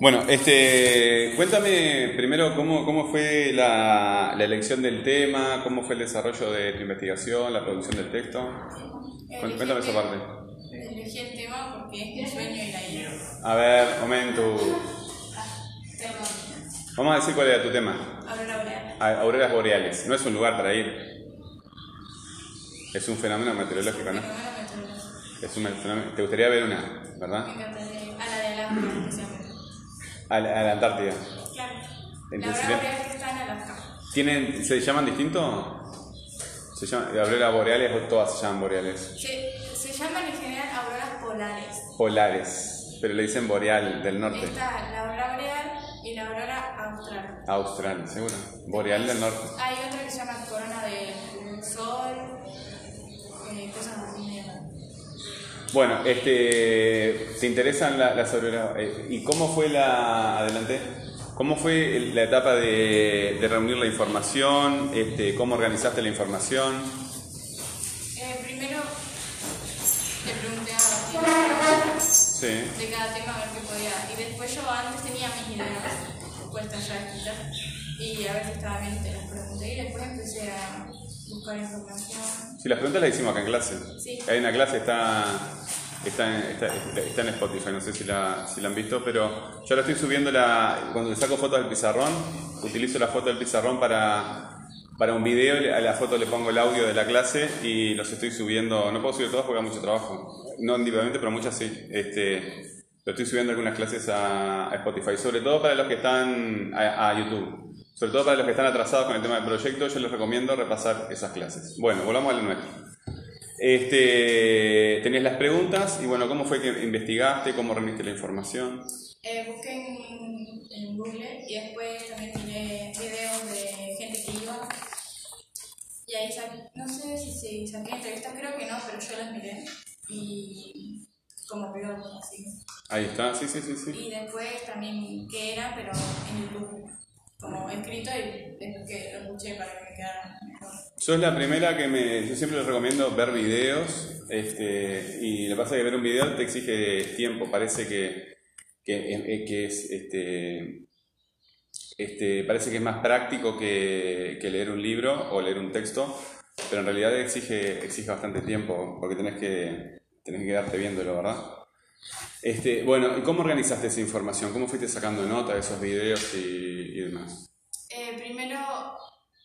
Bueno, este, cuéntame primero cómo, cómo fue la, la elección del tema, cómo fue el desarrollo de tu investigación, la producción del texto. Elegí Cuéntame el esa parte. Elegí el tema porque es mi sueño ir ahí. A ver, momento. Vamos a decir cuál era tu tema. Aurora Boreal. A- Auroras boreales. No es un lugar para ir. Es un fenómeno meteorológico, ¿no? Meteorológico. Es un fenómeno. Te gustaría ver una, Me ¿verdad? encantaría ir a la de Alaska. A la, a la Antártida. Claro. La Entonces. Boreal que está en Alaska. ¿Tienen, ¿Se llaman distinto? ¿Se llaman auroras boreales o todas se llaman boreales? Se, se llaman en general auroras polares. Polares. Pero le dicen boreal del norte. Está la aurora boreal y la aurora austral. Austral, seguro. Boreal del norte. Hay otra que se llama corona del sol, eh, cosas así. Bueno, este, ¿te interesan la- las auroras? Eh, ¿Y cómo fue la, adelante, cómo fue la etapa de, de reunir la información? Este, ¿Cómo organizaste la información? Eh, primero le pregunté a Sí. de cada tema a ver qué podía. Y después yo antes tenía mis ideas puestas ya escritas y a ver si estaba bien, te las pregunté. Y después empecé a buscar información. Sí, las preguntas las hicimos acá en clase. Sí. Hay una clase, está, está, en- está, está en Spotify, no sé si la, si la han visto, pero yo ahora estoy subiendo la. Cuando le saco fotos del pizarrón, utilizo la foto del pizarrón para, para un video, a la foto le pongo el audio de la clase y los estoy subiendo. No puedo subir todos porque hay mucho trabajo. No individualmente, pero muchas sí. Este, estoy subiendo algunas clases a, a Spotify, sobre todo para los que están a, a YouTube. Sobre todo para los que están atrasados con el tema del proyecto, yo les recomiendo repasar esas clases. Bueno, volvamos a lo nuestro. Este, tenías las preguntas y bueno, ¿cómo fue que investigaste? ¿Cómo reuniste la información? Eh, busqué en, en Google y después también miré videos de gente que iba. Y ahí sa- no sé si se saqué entrevistas, creo que no, pero yo las miré. Y como blog, así. Ahí está, sí, sí, sí, sí. Y después también qué era, pero en YouTube, como escrito y después que lo escuché para que me quedara mejor. Yo es la primera que me. Yo siempre les recomiendo ver videos. Este, y lo que pasa es que ver un video te exige tiempo. Parece que, que, eh, que es. Este, este, parece que es más práctico que, que leer un libro o leer un texto, pero en realidad exige, exige bastante tiempo porque tenés que, tenés que quedarte viéndolo, ¿verdad? Este, bueno, ¿y cómo organizaste esa información? ¿Cómo fuiste sacando nota de esos videos y, y demás? Eh, primero,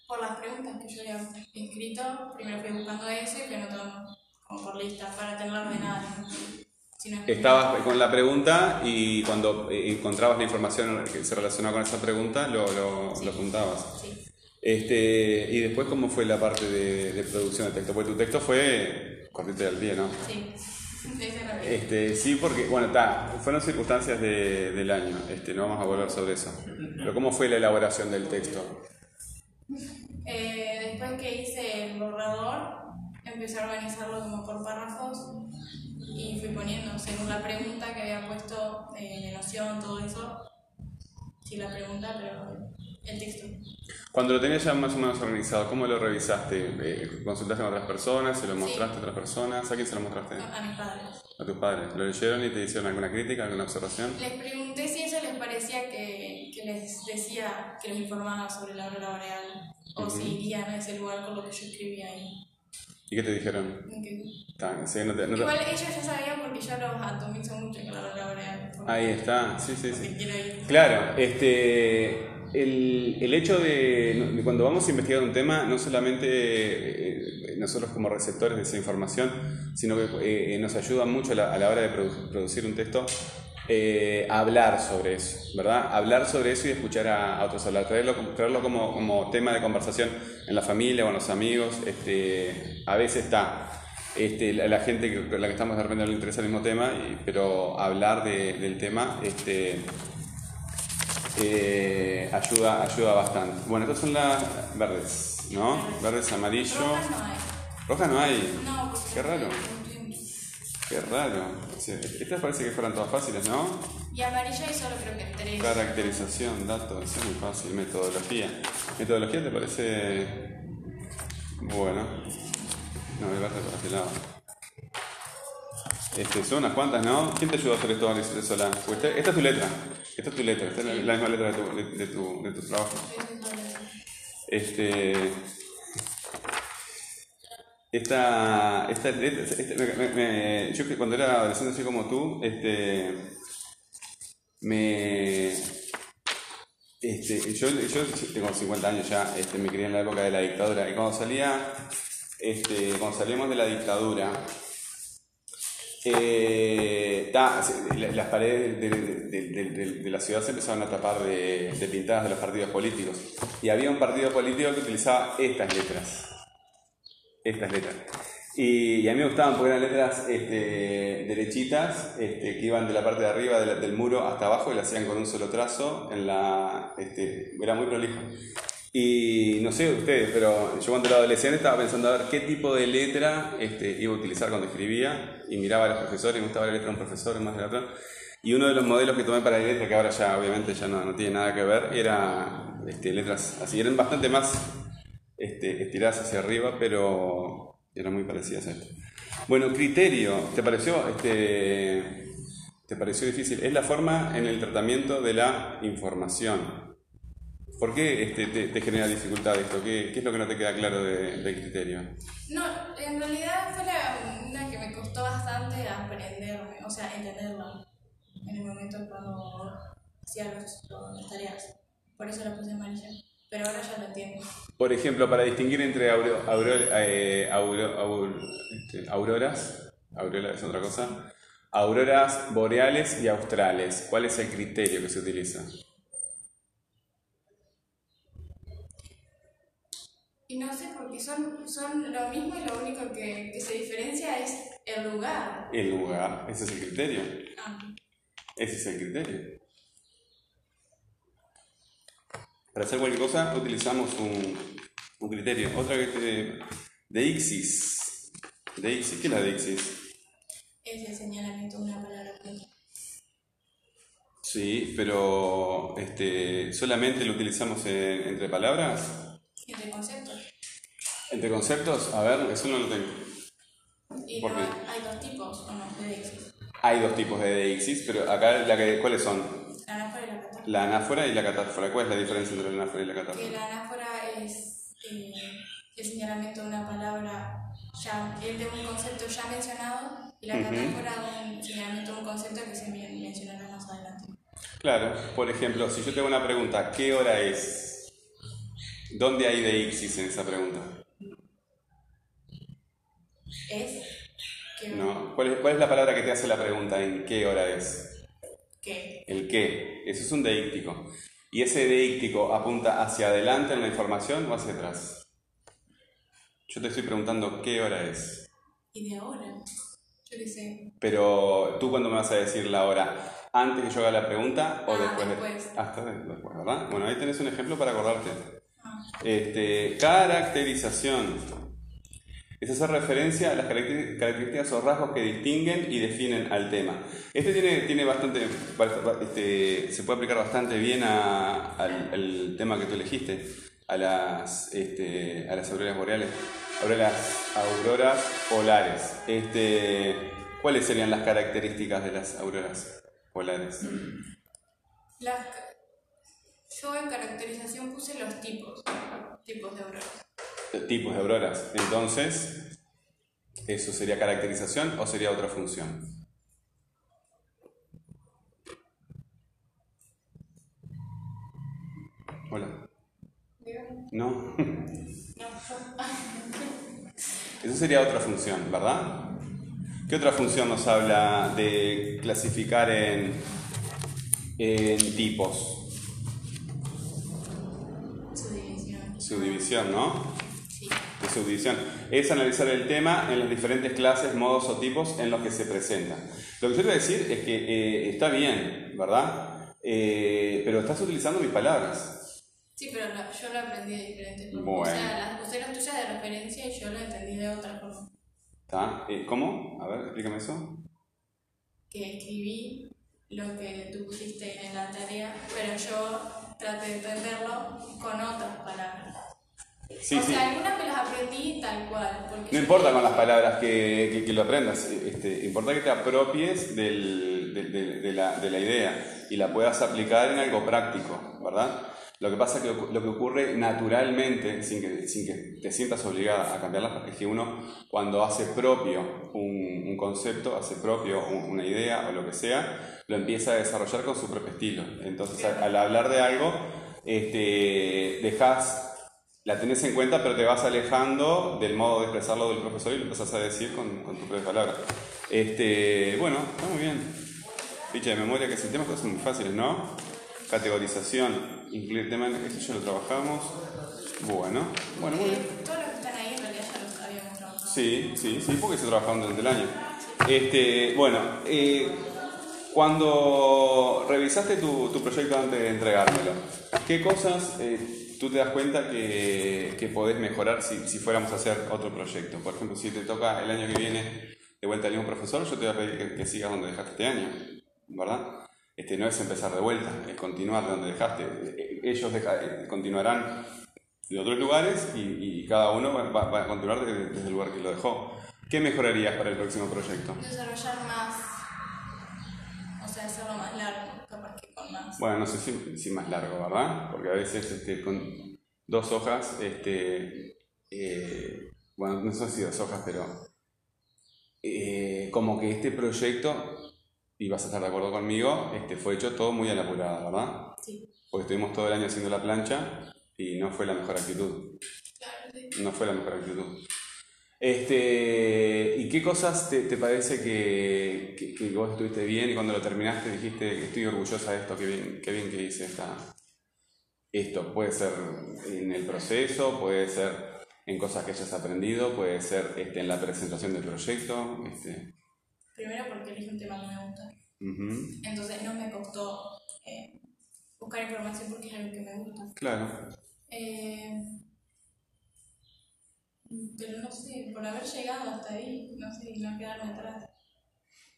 por las preguntas que yo había escrito, primero fui buscando eso y fui anotando como por lista para tenerla ordenada. ¿no? Si no Estabas con la pregunta y cuando encontrabas la información que se relacionaba con esa pregunta, lo, lo, lo apuntabas. Sí. Este, y después, ¿cómo fue la parte de, de producción de texto? Porque tu texto fue cortito al pie, ¿no? Sí. Este, sí, porque, bueno, está, fueron circunstancias de- del año, este, no vamos a volver sobre eso. Pero ¿cómo fue la elaboración del texto? Eh, después que hice el borrador, empecé a organizarlo como por párrafos y fui poniendo según la pregunta que había puesto eh, noción, todo eso. Sí, la pregunta, pero el texto. Cuando lo tenías ya más o menos organizado, ¿cómo lo revisaste? Eh, ¿Consultaste con otras personas? ¿Se lo mostraste a otras personas? ¿A quién se lo mostraste? A, a mis padres. A tus padres. ¿Lo leyeron y te hicieron alguna crítica, alguna observación? Les pregunté si eso les parecía que, que les decía, que les informaba sobre la aurora boreal o si irían a ese lugar con lo que yo escribía ahí. ¿Y qué te dijeron? Y que- Está, sí, no te- no te- Igual ellos ya sabían porque yo los atomizo mucho con la boreal. porque- Ahí está, sí, sí, sí. Claro, este, el, el hecho de, cuando vamos a investigar un tema, no solamente eh, nosotros como receptores de esa información, sino que eh, nos ayuda mucho a la, a la hora de produ- producir un texto eh, hablar sobre eso, ¿verdad? Hablar sobre eso y escuchar a, a otros hablar, traerlo, traerlo como, como tema de conversación en la familia, con los amigos, este, a veces está. Este, la, gente con la que estamos de repente no le interesa el mismo tema, pero hablar de- del tema este, eh, ayuda, ayuda bastante. Bueno, estas son las verdes, ¿no? Verdes, amarillo. Rojas no hay. Roja no hay. No, porque Qué raro. Qué raro. Sí, Estas parece que fueran todas fáciles, ¿no? Y amarillo hay solo creo que tres. Caracterización, datos, eso es muy fácil. Metodología. ¿Metodología te parece bueno? No, el verde por este lado. Este, son unas cuantas, ¿no? ¿Quién te ayudó a hacer esto, Alicia sola? Pues esta, esta es tu letra. Esta es tu letra, esta es la, la misma letra de tu, de, de tu, de tu trabajo. Este. Esta, esta, este- me- yo que cuando era adolescente así como tú, este, me, este, yo, yo tengo 50 años ya, este, me crié en la época de la dictadura y cuando salía, este, cuando salíamos de la dictadura, eh, las paredes de, la ciudad se empezaron a tapar de, pintadas de los partidos políticos. Y había un partido político que utilizaba estas letras. Estas letras. Y, a mí me gustaban porque eran letras este, derechitas este, que iban de la parte de arriba del muro hasta abajo y la hacían con un solo trazo. Este, era muy prolijo. Y no sé ustedes, pero yo cuando era adolescente estaba pensando a ver qué tipo de letra este, iba a utilizar cuando escribía y miraba a los profesores, me gustaba la letra de un profesor más de. Y uno de los modelos que tomé para la letra, que ahora ya obviamente ya no, no tiene nada que ver, era este, letras así, eran bastante más este, estiradas hacia arriba, pero eran muy parecidas a esto. Bueno, criterio, ¿te pareció, este, ¿te pareció difícil? Es la forma en el tratamiento de la información. ¿Por qué este, te, te genera dificultad esto? ¿Qué, qué es lo que no te queda claro de- del criterio? No, en realidad fue la, una que me costó bastante aprenderme, o sea, entenderla en el momento cuando hacía los, las tareas. Por eso la puse amarilla. Pero ahora ya lo entiendo. Por ejemplo, para distinguir entre auro- eh, auro- este, auroras, aurora es otra cosa, auroras boreales y australes, ¿cuál es el criterio que se utiliza? Y no sé por qué son, son lo mismo y lo único que, que se diferencia es el lugar. El lugar, ese es el criterio. Ah, Ese es el criterio. Para hacer cualquier cosa utilizamos un, un criterio. Otra que te... De Ixis. De Ixis, ¿qué es la de Ixis? es el señalamiento de una palabra. Sí, pero este, solamente lo utilizamos en- entre palabras. Entre conceptos. A ver, eso no lo tengo. Y ¿Por no qué? hay, dos tipos, ¿o no? De Dixis. Hay dos tipos de deixis, pero acá la que, ¿cuáles son? La anáfora y la catáfora. La anáfora y la catáfora. ¿Cuál es la diferencia entre la anáfora y la Que catáfora? la anáfora es eh, el señalamiento de una palabra, ya, el de un concepto ya mencionado, y la Ujú. catáfora un señalamiento de un concepto que se men- mencionará más adelante. Claro, por ejemplo, si yo te hago una pregunta, ¿qué hora es? ¿Dónde hay deixis en esa pregunta? Es que, ¿No? ¿Cuál, es, cuál es la palabra que te hace la pregunta en qué hora es? que El qué. Eso es un deíctico. ¿Y ese deíctico apunta hacia adelante en la información o hacia atrás? Yo te estoy preguntando qué hora es. y de ahora, yo qué sé, Pero tú cuando me vas a decir la hora, antes que yo haga la pregunta o Ah, después. de- después. Hasta después, ¿verdad? Bueno, ahí tenés un ejemplo para acordarte. Ah. Este, caracterización. Es hacer referencia a las caracter- características o rasgos que distinguen y definen al tema. Este tiene, tiene bastante, este, se puede aplicar bastante bien al, tema que tú elegiste, a las, este, a las auroras boreales, auroras, auroras polares. Este, ¿Cuáles serían las características de las auroras polares? yo en caracterización puse los tipos, tipos de auroras. Tipos de auroras. Entonces, ¿eso sería caracterización o sería otra función? Hola. No. Eso sería otra función, ¿verdad? ¿Qué otra función nos habla de clasificar en, en tipos? subdivisión. Subdivisión, ¿no? Subdivisión. Es analizar el tema en las diferentes clases, modos o tipos en los que se presenta. Lo que yo a decir es que eh, está bien, ¿verdad? Eh, pero estás utilizando mis palabras. Sí, pero yo lo aprendí de diferentes formas. Bueno. O sea, las usé las tuyas de referencia y yo lo entendí de otra forma. ¿Está? Eh, ¿Cómo? A ver, explícame eso. Que escribí lo que tú pusiste en la tarea, pero yo traté de entenderlo con otras palabras. Sí, o sí. sea, algunas me las aprendí tal cual. Porque No importa con las palabras que, que- que lo aprendas, este, importa que te apropies del, de, la, de la idea y la puedas aplicar en algo práctico, ¿verdad? Lo que pasa es que lo que ocurre naturalmente, sin que, sin que te sientas obligada a cambiarlas, es que uno cuando hace propio un, un concepto, hace propio una idea o lo que sea, lo empieza a desarrollar con su propio estilo. Entonces al, hablar de algo, este, dejas, la tenés en cuenta, pero te vas alejando del modo de expresarlo del profesor y lo empezás a decir con, con tus propias palabras. Este, bueno, está muy bien. Ficha de memoria, que sistemas, cosas muy fáciles, ¿no? Categorización, incluir tema, esto ya lo trabajamos. Bueno, bueno, muy bien. Todos los que están ahí en realidad ya los habíamos trabajado. Sí, sí, sí, porque se trabajaron durante el año. Este, bueno, eh, cuando revisaste tu, tu, proyecto antes de entregármelo, ¿qué cosas eh, tú te das cuenta que, que podés mejorar si, si, fuéramos a hacer otro proyecto? Por ejemplo, si te toca el año que viene de vuelta al mismo profesor, yo te voy a pedir que, sigas donde dejaste este año, ¿verdad? Este, no es empezar de vuelta, es continuar donde dejaste. Ellos continuarán de otros lugares y, cada uno va, va, a continuar desde, desde, el lugar que lo dejó. ¿Qué mejorarías para el próximo proyecto? Desarrollar más, o sea, hacerlo más largo, más. Bueno, no sé si, si más largo, ¿verdad? Porque a veces este, con dos hojas, este, eh, bueno, no sé si dos hojas, pero eh, como que este proyecto y vas a estar de acuerdo conmigo, este, fue hecho todo muy a la apurada, ¿verdad? Sí. Porque estuvimos todo el año haciendo la plancha y no fue la mejor actitud. Claro, sí. No fue la mejor actitud. Este, ¿Y qué cosas te, te parece que, que, que, vos estuviste bien y cuando lo terminaste dijiste estoy orgullosa de esto, qué bien, qué bien que hice esta, esto? Puede ser en el proceso, puede ser en cosas que hayas aprendido, puede ser este, en la presentación del proyecto. Este. Primero porque elegí un tema que me gusta. Uh -huh. Entonces no me costó eh, buscar información porque es algo que me gusta. Claro. Eh, pero no sé, por haber llegado hasta ahí, no sé, y no quedarme atrás.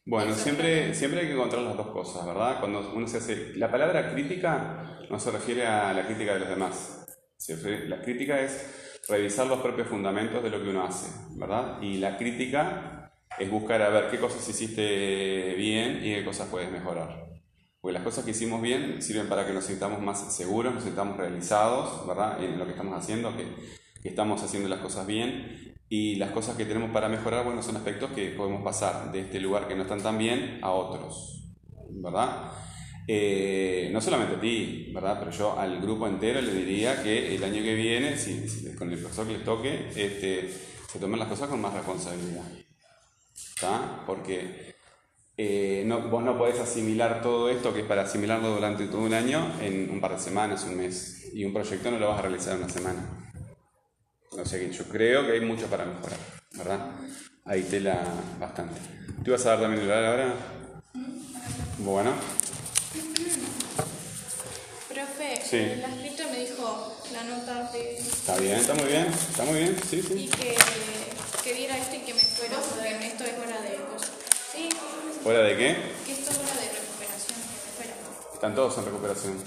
Bueno, siempre, siempre hay que encontrar las dos cosas, ¿verdad? Cuando uno se hace... La palabra crítica no se refiere a la crítica de los demás. La crítica es revisar los propios fundamentos de lo que uno hace, ¿verdad? Y la crítica es buscar a ver qué cosas hiciste bien y qué cosas puedes mejorar. Porque las cosas que hicimos bien sirven para que nos sintamos más seguros, nos sintamos realizados, ¿verdad? En lo que estamos haciendo, que, que estamos haciendo las cosas bien. Y las cosas que tenemos para mejorar, bueno, son aspectos que podemos pasar de este lugar que no están tan bien a otros, ¿verdad? Eh, no solamente a ti, ¿verdad? Pero yo al grupo entero le diría que el año que viene, si, con el profesor que les toque, este, se tomen las cosas con más responsabilidad. ¿Está? Porque eh, no, vos no podés asimilar todo esto, que es para asimilarlo durante todo un año, en un par de semanas, un mes. Y un proyecto no lo vas a realizar en una semana. O sea que yo creo que hay mucho para mejorar, ¿verdad? Hay tela bastante. ¿Tú vas a dar también el oral ahora? Bueno, Profe, Sí. eh, la escrita me dijo la nota de... está bien, está muy bien, está muy bien, sí, Y sí. que, que diera esto y que me fuera, porque esto es hora de cosas. Sí, ¿Fuera de qué? que esto es hora de recuperación, que me fuera. Están todos en recuperación.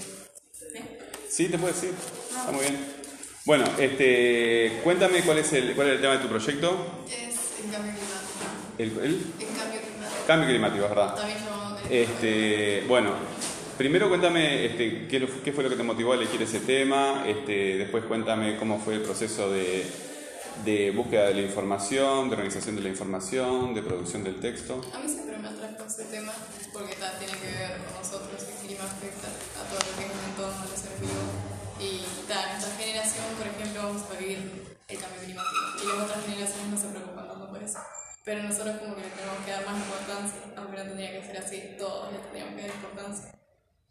¿Bien? Sí, te puedo decir. Está muy bien. Bueno, este, cuéntame cuál es el, cuál es el tema de tu proyecto. Es en cambio climático. El, el cambio climático. cambio climático, ¿verdad? También llamado de... Este, bueno, primero cuéntame este, qué, fue lo que te motivó a elegir ese tema, este, después cuéntame cómo fue el proceso de, de búsqueda de la información, de organización de la información, de producción del texto. A mí siempre me atrajo ese tema porque tiene que ver con nosotros, el clima afecta a todo lo que es el entorno, los seres vivos. Ejemplo, vamos a vivir el cambio climático. Y las otras generaciones no se preocupan tanto por eso. Pero nosotros como que le tenemos que dar más importancia, aunque no tendría que ser así, todos le tendríamos que dar importancia.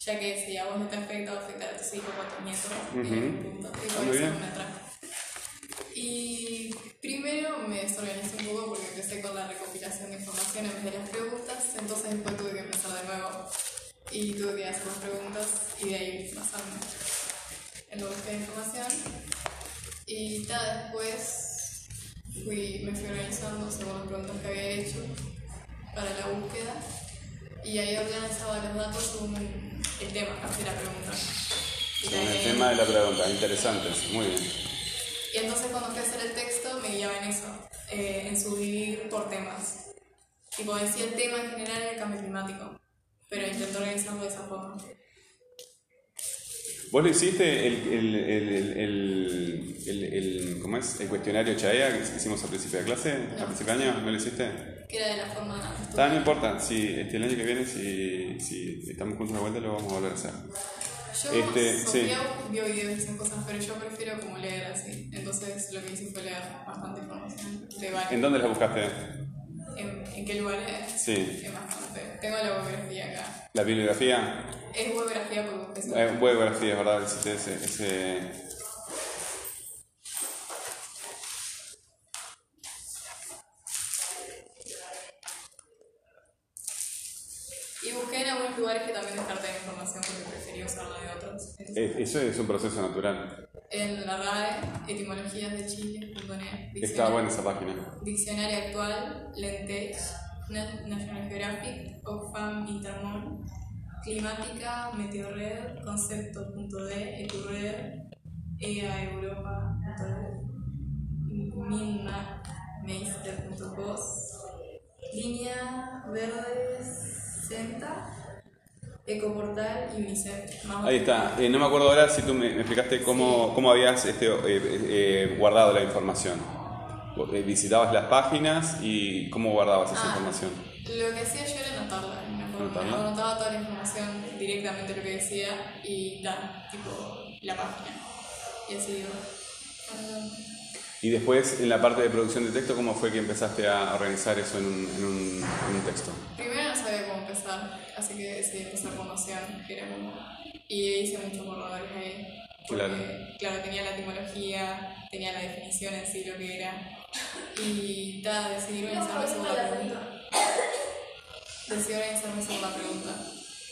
Ya que si a vos no te afecta, va a afectar a tus hijos o a tus nietos. y Ujú. punto. Y muy bien. me atrajo. Y primero me desorganicé un poco porque empecé con la recopilación de información en vez de las preguntas, entonces después tuve que empezar de nuevo y tuve que hacer las preguntas y de ahí basarme en la búsqueda de información. Y ta, después fui, me fui organizando según las preguntas que había hecho para la búsqueda y ahí organizaba los datos según el tema de la pregunta. Con el ahí- tema de la pregunta, interesante, muy bien. y entonces cuando fui a hacer el texto me guiaba en eso, eh, en subdividir por temas. Tipo, decía el tema en general era el cambio climático. pero intento organizarlo de esa forma. ¿Vos lo hiciste el, el, el, el, el, ¿cómo es? el cuestionario Chaea que hicimos al principio de clase? ¿Al principio de año? ¿No lo hiciste? Que era de la forma... Ah, no importa, si este, el año que viene, si, si estamos juntos de vuelta, lo vamos a volver a hacer. Yo, Este, Sofía vio videos y esas cosas, pero yo prefiero como leer así. Entonces lo que hice fue leer bastante información de varios. ¿En dónde la buscaste? ¿En, en qué lugares? Sí. Es bastante. Tengo la bibliografía acá. ¿La bibliografía? Es bibliografía porque es Eh, bibliografía, ¿verdad? Ese, ese... Y busqué en algunos lugares que también descarté la información porque preferí usarla de otros. Entonces, Eso es un proceso natural. en la RAE, etimologías de Chile.net, Está buena esa página. Diccionario actual, Lentech, Na- National Geographic, Oxfam, Intermon, Climática, Meteorred, Concepto.de, Ecured, EA Europa, Minmapmeister.cos, Línea Verde Senta, Ecoportal y UNICEF. Más Ahí está. Eh, no me acuerdo ahora si tú me, me explicaste cómo, cómo habías este, eh, eh, guardado la información. Eh, Visitabas las páginas y cómo guardabas esa Ah. información. Lo que hacía yo era anotarla. Anotaba toda la información directamente lo que decía y da, tipo, la página. Y así digo. Y después, en la parte de producción de texto, ¿cómo fue que empezaste a organizar eso en un, en un, en un texto? Primero sabía cómo empezar, así que decidí empezar con Noción, que era como. Y hice muchos borradores ahí. Porque, Claro. claro, tenía la etimología, tenía la definición en sí, lo que era. Y ta, decidí organizarme según la pregunta. Decidí organizarme según la pregunta.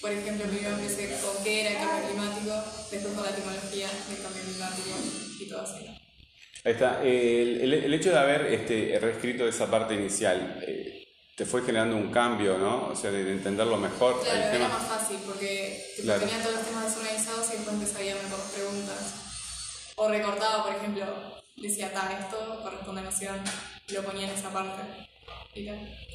Por ejemplo, primero empecé con qué era el cambio climático, después con la etimología del cambio climático y todo así. Ahí está. El, el- el hecho de haber este, reescrito esa parte inicial, eh, te fue generando un cambio, ¿no? O sea, de, de entenderlo mejor. Claro, el era tema. más fácil porque Claro. tenía todos los temas desorganizados y después empecé a guiarme por las preguntas. O recortaba, por ejemplo, decía, ta, esto corresponde a noción, y lo ponía en esa parte. Y.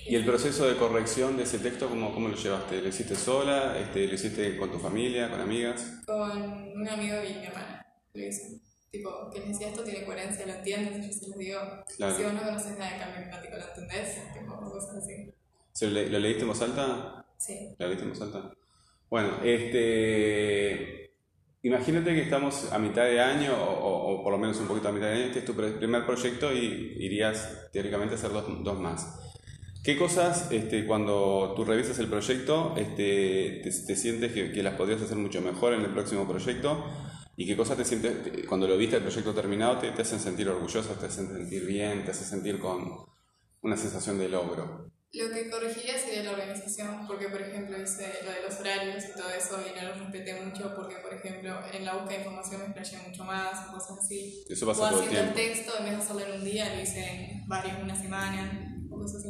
¿Y el proceso de corrección de ese texto, cómo, cómo lo llevaste? ¿Lo hiciste sola? Este, ¿Lo hiciste con tu familia, con amigas? Con un amigo y mi hermana, lo hice. Tipo, que les decía esto tiene coherencia, lo entiendes, y yo se los digo, Claro. si vos no conoces nada de cambio climático, ¿lo entendés? Tipo, cosas así. ¿Se lo, lo leíste en voz alta? Sí. ¿La leíste en voz alta? Bueno, este... Imagínate que estamos a mitad de año, o, o- por lo menos un poquito a mitad de año, este es tu primer proyecto y irías teóricamente a hacer dos, dos más. ¿Qué cosas, este, cuando tú revisas el proyecto, este, te, te sientes que, que las podrías hacer mucho mejor en el próximo proyecto? ¿Y qué cosas te sientes, te- cuando lo viste el proyecto terminado, te, te hacen sentir orgulloso, te hacen sentir bien, te hacen sentir con una sensación de logro? Lo que corregiría sería la organización, porque por ejemplo hice lo de los horarios y todo eso y no lo respeté mucho porque por ejemplo en la búsqueda de información me explayé mucho más cosas así. Eso pasa o todo el haciendo el tiempo. texto, en vez de hacerlo en un día, lo hice en varios, una semana.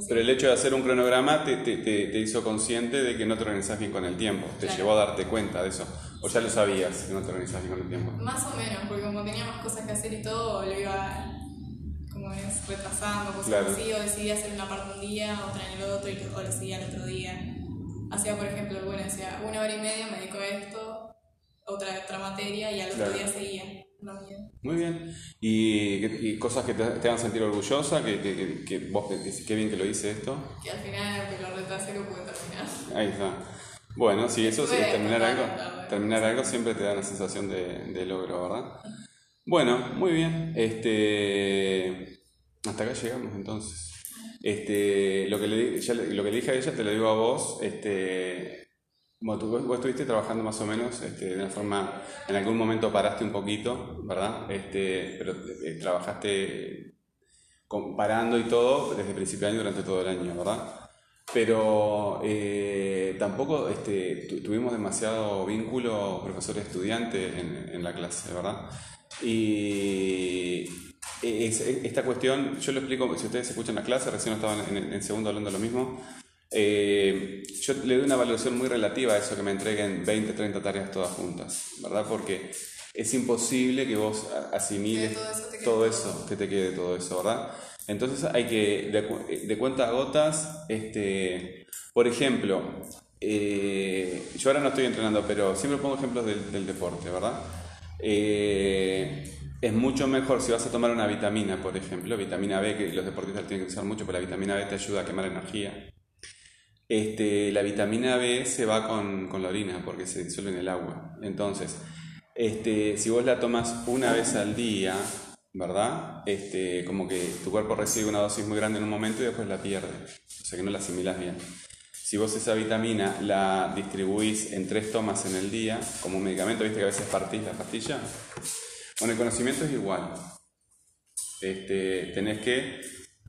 Pero el hecho de hacer un cronograma te, te, te, te hizo consciente de que no te organizas bien con el tiempo, te Claro. llevó a darte cuenta de eso. O ya lo sabías que no te organizas bien con el tiempo. Más o menos, porque como tenía más cosas que hacer y todo, lo iba como es, retrasando, cosas Claro. así, o decidía hacer una parte un día, otra en el otro, y o lo seguía el otro día. Hacía, por ejemplo, bueno, decía, una hora y media me dedico a esto, otra, otra materia, y al otro Claro. día seguía. mío. Muy bien. ¿Y, y cosas que te, te hagan sentir orgullosa? Que, que, que, que vos, que, que- qué bien que lo hice esto. Que al final, aunque lo retrasé, lo pude terminar. Ahí está. Bueno, sí, eso sí, Estuve terminar algo, terminar algo siempre te da una sensación de, de logro, ¿verdad? Bueno, muy bien. Este, hasta acá llegamos entonces. Este, lo que le, di- ya le- lo que le dije a ella te lo digo a vos. Este, bueno, tú, vos estuviste trabajando más o menos este, de una forma, en algún momento paraste un poquito, ¿verdad? Este, pero eh, trabajaste comparando y todo desde el principio de año durante todo el año, ¿verdad? Pero eh, tampoco este, tu- tuvimos demasiado vínculo profesor-estudiante en, en la clase, ¿verdad? Y es- es- esta cuestión, yo lo explico, si ustedes escuchan la clase, recién estaban en, en segundo hablando lo mismo, eh, yo le doy una valoración muy relativa a eso que me entreguen 20, 30 tareas todas juntas, ¿verdad? Porque es imposible que vos asimiles todo eso todo. eso, que te quede todo eso, ¿verdad? Entonces hay que, de, cu- de cuenta a gotas, este, por ejemplo, eh, yo ahora no estoy entrenando, pero siempre pongo ejemplos del, del deporte, ¿verdad? Eh, es mucho mejor si vas a tomar una vitamina, por ejemplo, vitamina B, que los deportistas tienen que usar mucho, pero la vitamina B te ayuda a quemar energía. Este, la vitamina B se va con, con la orina porque se disuelve en el agua. Entonces, este, si vos la tomas una vez al día, ¿verdad? Este, como que tu cuerpo recibe una dosis muy grande en un momento y después la pierde. O sea que no la asimilas bien. Si vos esa vitamina la distribuís en tres tomas en el día, como un medicamento, viste que a veces partís la pastilla. Bueno, el conocimiento es igual. Este, tenés que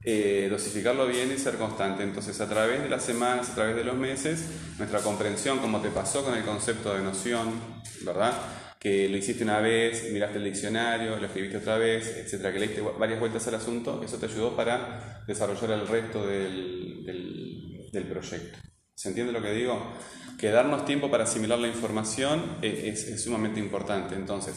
eh, dosificarlo bien y ser constante. Entonces, a través de las semanas, a través de los meses, nuestra comprensión, como te pasó con el concepto de noción, ¿verdad? Que lo hiciste una vez, miraste el diccionario, lo escribiste otra vez, etcétera, que le diste varias vueltas al asunto, eso te ayudó para desarrollar el resto del, del, proyecto. ¿Se entiende lo que digo? Que darnos tiempo para asimilar la información es, es sumamente importante. Entonces,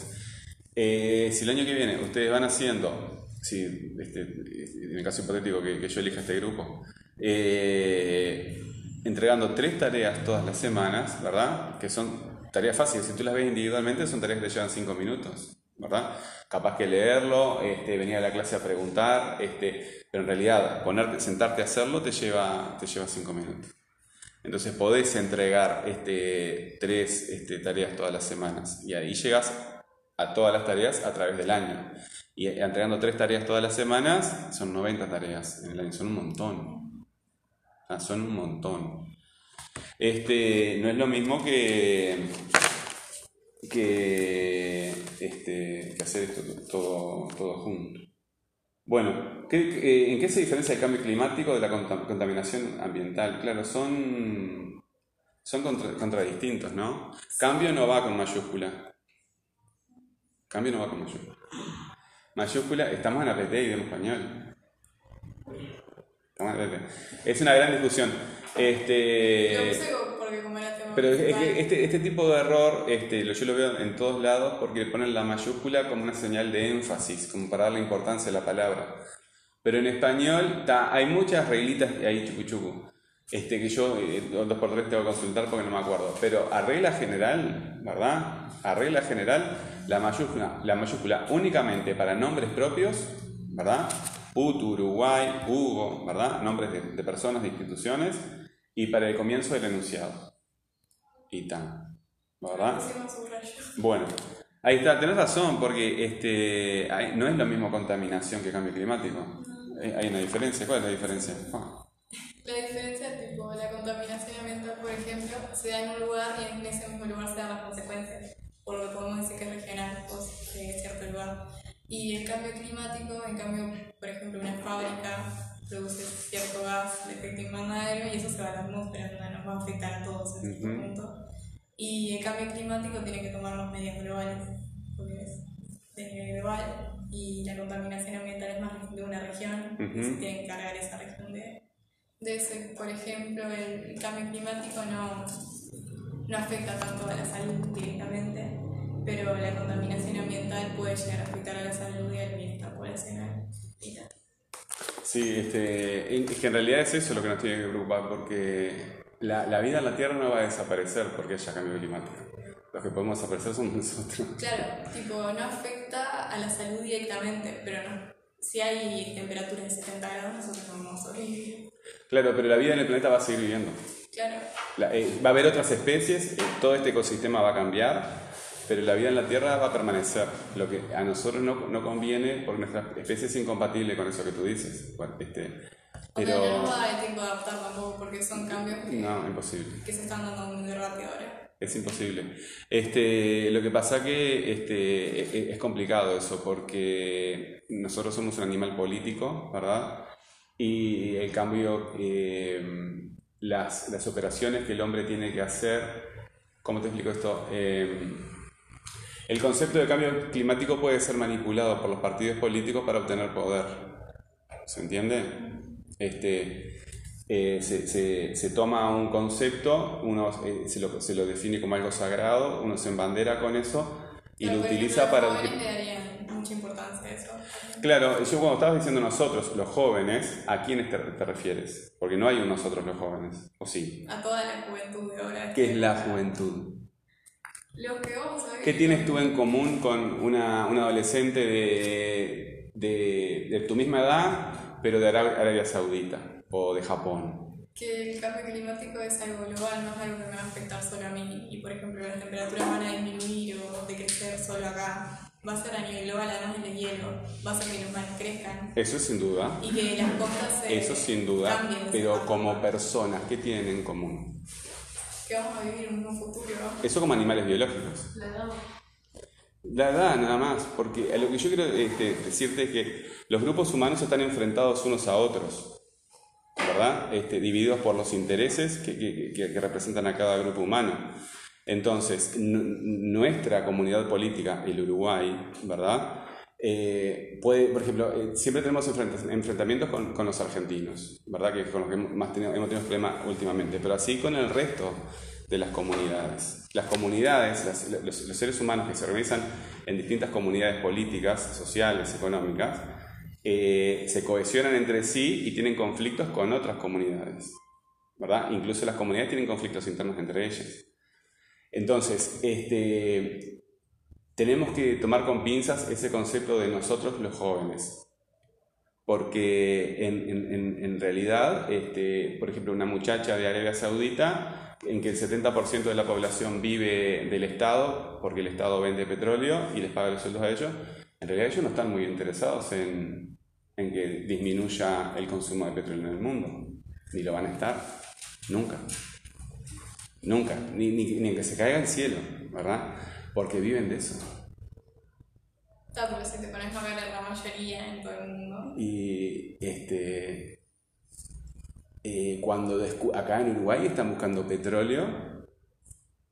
eh, si el año que viene ustedes van haciendo, si, este, en el caso hipotético que, que yo elija este grupo, eh, entregando tres tareas todas las semanas, ¿verdad? Que son tareas fáciles, si tú las ves individualmente son tareas que te llevan cinco minutos, ¿verdad? Capaz que leerlo, este, venir a la clase a preguntar, este, pero en realidad ponerte, sentarte a hacerlo te lleva, te lleva minutos. Entonces podés entregar este, tres este, tareas todas las semanas y ahí llegas a todas las tareas a través del año. Y entregando tres tareas todas las semanas son 90 tareas en el año, son un montón. Ah, son un montón. Este, no es lo mismo que, que, este, que hacer esto todo, todo junto. Bueno, ¿qué, ¿en qué se diferencia el cambio climático de la contaminación ambiental? Claro, son, son contra, contradistintos, ¿no? Cambio no va con mayúscula. Cambio no va con mayúscula. Mayúscula, estamos en APT y en español. Es una gran discusión. Este, pero es que este, este tipo de error este, yo lo veo en todos lados porque ponen la mayúscula como una señal de énfasis, como para darle importancia a la palabra. Pero en español hay muchas reglitas ahí chucu chucu, este, que yo eh, dos por tres tengo que consultar porque no me acuerdo. Pero a regla general, ¿verdad? A regla general, la mayúscula, la mayúscula únicamente para nombres propios, ¿verdad? UT, Uruguay, Hugo, ¿verdad? Nombres de, de personas, de instituciones, y para el comienzo del enunciado y tan. ¿Verdad? Bueno, ahí está, tenés razón, porque este, no es lo mismo contaminación que cambio climático. Hay una diferencia. ¿Cuál es la diferencia? La diferencia es tipo, la contaminación ambiental, por ejemplo, se da en un lugar y en ese mismo lugar se dan las consecuencias, por lo que podemos decir que es regional o de cierto lugar. Y el cambio climático, en cambio, por ejemplo, una fábrica produce cierto gas de efecto invernadero y eso se va a la atmósfera, donde nos va a afectar a todos en este punto. Y el cambio climático tiene que tomar las medidas globales, porque es de nivel global y la contaminación ambiental es más de una región y se tiene que encargar esa región de, de eso. Por ejemplo, el, cambio climático no, no afecta tanto a la salud directamente, pero la contaminación ambiental puede llegar a afectar a la salud y al bienestar poblacional y tal. Sí, este, es que en realidad es eso lo que nos tiene que preocupar, porque la, la, vida en la Tierra no va a desaparecer porque haya cambio climático. Los que podemos desaparecer somos nosotros. Claro, tipo, no afecta a la salud directamente, pero no. Si hay temperaturas de 70 grados, nosotros no vamos a sobrevivir. Claro, pero la vida en el planeta va a seguir viviendo. Claro. La, eh, va a haber otras especies, eh, todo este ecosistema va a cambiar, pero la vida en la Tierra va a permanecer. Lo que a nosotros no, no conviene, porque nuestra especie es incompatible con eso que tú dices. Bueno, este, pero... O sea, no va a dar tiempo de adaptar tampoco, porque son cambios que, no, imposible. que se están dando muy rápido ahora. Es imposible. Este, lo que pasa que este, es complicado eso, porque nosotros somos un animal político, ¿verdad? Y el cambio, eh, las, las operaciones que el hombre tiene que hacer, ¿cómo te explico esto? Eh, el concepto de cambio climático puede ser manipulado por los partidos políticos para obtener poder. ¿Se entiende? Este, eh, se, se, se, toma un concepto, uno eh, se, lo, se, lo, define como algo sagrado, uno se embandera con eso y Pero lo utiliza para... Mucha importancia eso. Claro, yo cuando estabas diciendo nosotros, los jóvenes, ¿a quiénes te, te refieres? Porque no hay un nosotros los jóvenes, ¿o sí? A toda la juventud de ahora. ¿Qué es la juventud? Lo que vamos a ver. ¿Qué tienes tú en común con una, una adolescente de, de, de tu misma edad, pero de Arabia, Saudita o de Japón? Que el cambio climático es algo global, no es algo que me va a afectar solo a mí. Y por ejemplo, las temperaturas van a disminuir o decrecer solo acá. Va a ser a nivel global, además del hielo. Va a ser que los mares crezcan. Eso sin duda. Y que las costas se Eso sin duda. cambien Pero como personas, ¿qué tienen en común? Que vamos a vivir en un futuro. Eso como animales biológicos. La edad. La edad nada más, porque lo que yo quiero este, decirte es que los grupos humanos están enfrentados unos a otros, ¿verdad? Este, divididos por los intereses que, que- que- que representan a cada grupo humano. Entonces, nuestra comunidad política, el Uruguay, ¿verdad? Eh, puede, por ejemplo, eh, siempre tenemos enfrent- enfrentamientos con, los argentinos, ¿verdad? Que con los que más hemos tenido problemas últimamente, pero así con el resto de las comunidades. Las comunidades, los seres humanos que se organizan en distintas comunidades políticas, sociales, económicas, eh, se cohesionan entre sí y tienen conflictos con otras comunidades, ¿verdad? Incluso las comunidades tienen conflictos internos entre ellas. Entonces, este, tenemos que tomar con pinzas ese concepto de nosotros los jóvenes. Porque en, en- realidad, este, por ejemplo, una muchacha de Arabia Saudita, en que el 70% de la población vive del Estado, porque el Estado vende petróleo y les paga los sueldos a ellos, en realidad ellos no están muy interesados en, en que disminuya el consumo de petróleo en el mundo. Ni lo van a estar. Nunca. Nunca, ni, ni, ni en que se caiga el cielo, ¿verdad? Porque viven de eso. Pero si te pones a ver la mayoría en todo el mundo. Y este, eh, cuando acá en Uruguay están buscando petróleo,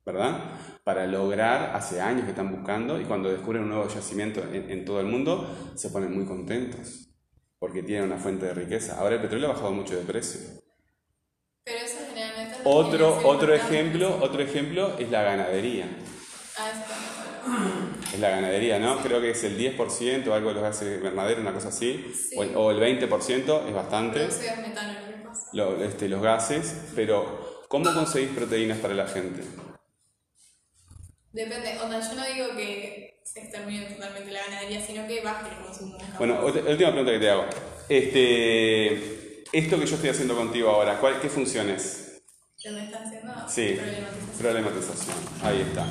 ¿verdad? Para lograr, hace años que están buscando, y cuando descubren un nuevo yacimiento en, en todo el mundo, se ponen muy contentos, porque tienen una fuente de riqueza. Ahora el petróleo ha bajado mucho de precio. Pero eso generalmente. no Otro, otro ejemplo, otro ejemplo es la ganadería. Es la ganadería, ¿no? Creo que es el 10% o algo de los gases invernadero, una cosa así, Sí. o, el, o el 20%, es bastante, metano, lo este, los gases, pero ¿cómo conseguís proteínas para la gente? Depende, onda, yo no digo que se extermine totalmente la ganadería, sino que baje el consumo. Bueno, última pregunta que te hago. Este, esto que yo estoy haciendo contigo ahora, ¿cuál, ¿qué funciones? ¿Qué me está haciendo? Sí, Problematización. problematización. Ahí está.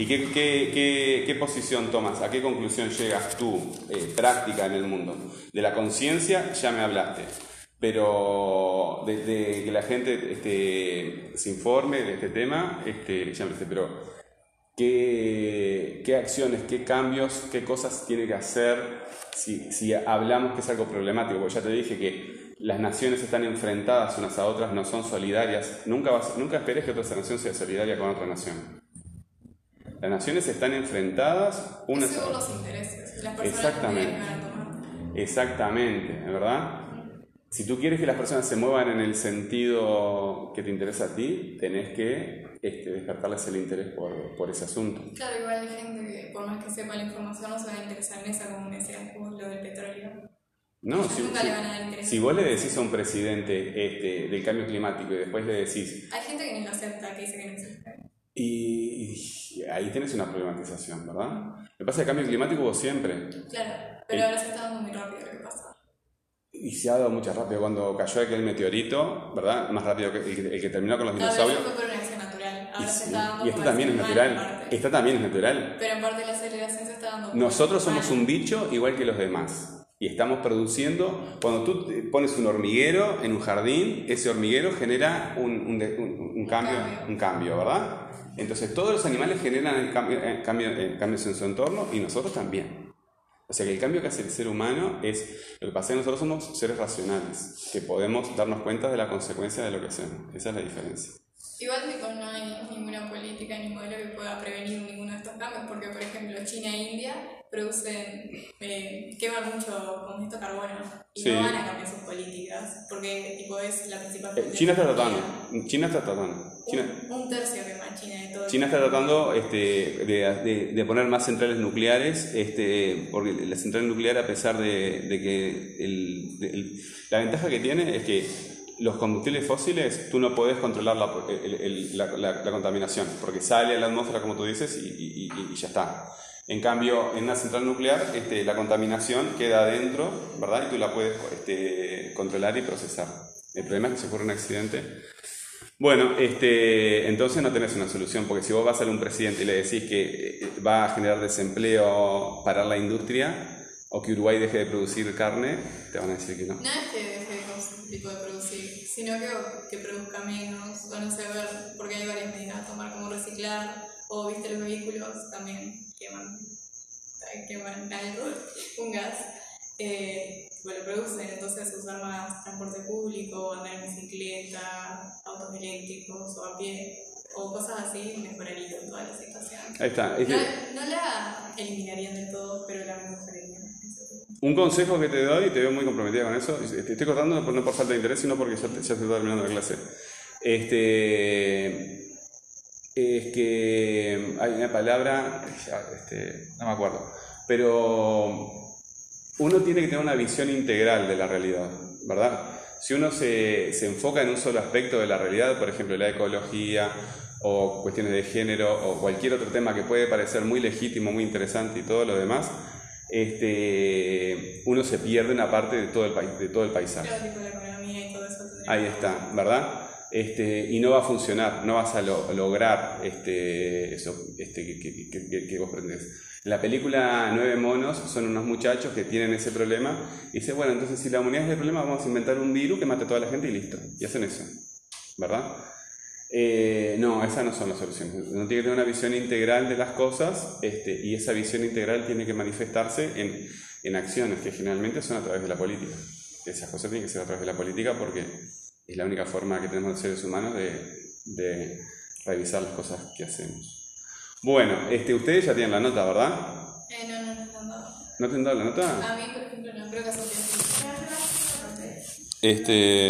¿Y qué, qué, qué, qué posición tomas? ¿A qué conclusión llegas tú, eh, práctica en el mundo? De la conciencia ya me hablaste, pero de, de que la gente este, se informe de este tema, este, ya me hablaste, pero ¿qué, qué acciones, qué cambios, qué cosas tiene que hacer si, si hablamos que es algo problemático? Porque ya te dije que las naciones están enfrentadas unas a otras, no son solidarias. Nunca, vas- nunca esperes que otra nación sea solidaria con otra nación. Las naciones están enfrentadas unas a según los intereses. Las personas Exactamente. que. Exactamente, ¿verdad? Si tú quieres que las personas se muevan en el sentido que te interesa a ti, tenés que este, despertarles el interés por, por ese asunto. Claro, igual hay gente que, por más que sepa la información, no se va a interesar en esa, como me decías vos, lo del petróleo. No, si, nunca si- le van a dar interés. si vos le decís a un presidente este, del cambio climático y después le decís, Hay gente que ni lo acepta, que dice que no existe. Y, y ahí tenés una problematización, ¿verdad? Lo que pasa es que el cambio climático hubo siempre. Claro, pero ahora se está dando muy rápido lo que pasa. Y se ha dado mucho rápido. Cuando cayó aquel meteorito, ¿verdad? Más rápido que el que, el que terminó con los Claro, dinosaurios. eso fue por una acción natural. Y, Ahora se sí, está dando y esto también es natural. Esto también es natural. Pero en parte la aceleración se está dando Nosotros somos humana. un bicho igual que los demás. Y estamos produciendo, cuando tú pones un hormiguero en un jardín, ese hormiguero genera un, un un- un cambio, un cambio, ¿verdad? Entonces todos los animales generan el cambio, eh, cambio- eh, cambios en su entorno y nosotros también. O sea que el cambio que hace el ser humano es, lo que pasa es que nosotros somos seres racionales, que podemos darnos cuenta de la consecuencia de lo que hacemos. Esa es la diferencia. Igual tipo, no hay ninguna política ni modelo que pueda prevenir ninguno de estos cambios, porque por ejemplo China e India producen, eh, queman mucho con esto carbono y Sí. no van a cambiar sus políticas, porque tipo es la principal Eh, China está tratando, China está tratando. China- un, un tercio quema China de todo. China está tratando este, de, de- de poner más centrales nucleares, este, porque la central nuclear, a pesar de, de que el- la ventaja que tiene es que los combustibles fósiles tú no puedes controlar la, el- el- la- la- la contaminación, porque sale a la atmósfera, como tú dices, y- y ya está. En cambio, en una central nuclear, este, la contaminación queda adentro, ¿verdad? Y tú la puedes este, controlar y procesar. El problema es que si ocurre un accidente, bueno, este, entonces no tenés una solución, porque si vos vas a un presidente y le decís que eh, va a generar desempleo, parar la industria, o que Uruguay deje de producir carne, te van a decir que no. No es que deje de producir, sino que, que produzca menos, o no sé, porque hay varias medidas a tomar, como reciclar, o viste los vehículos también queman, queman algo, un gas, eh, lo producen, entonces usar más transporte público, andar en bicicleta, autos eléctricos o a pie, o cosas así, mejoraría toda la situación. Ahí está. Este, No, no la eliminarían del todo, pero la mejorarían. un consejo que te doy, y te veo muy comprometida con eso, te estoy cortando no por, no por falta de interés, sino porque ya, te- ya se está terminando la clase. Este, es que hay una palabra, este, no me acuerdo, pero uno tiene que tener una visión integral de la realidad, ¿verdad? Si uno se, se enfoca en un solo aspecto de la realidad, por ejemplo, la ecología o cuestiones de género o cualquier otro tema que puede parecer muy legítimo, muy interesante y todo lo demás, este, uno se pierde una parte de todo el, de todo el paisaje. Claro, tipo la economía y todo eso. tendría Ahí está, ¿verdad? Este, y no va a funcionar, no vas a lo- lograr este, eso este, que, vos pretendés. En la película Nueve Monos son unos muchachos que tienen ese problema y dicen, bueno, entonces si la humanidad es el problema, vamos a inventar un virus que mate a toda la gente y listo. Y hacen eso, ¿verdad? Eh, no, esas no son las soluciones. Uno tiene que tener una visión integral de las cosas este, y esa visión integral tiene que manifestarse en, en acciones que generalmente son a través de la política. Esas cosas tienen que ser a través de la política porque es la única forma que tenemos los seres humanos de, de revisar las cosas que hacemos. Bueno, este, ustedes ya tienen la nota, ¿verdad? Eh, no, no, no, no. ¿No te han dado la nota? A mí, por ejemplo, no creo que sí. Este,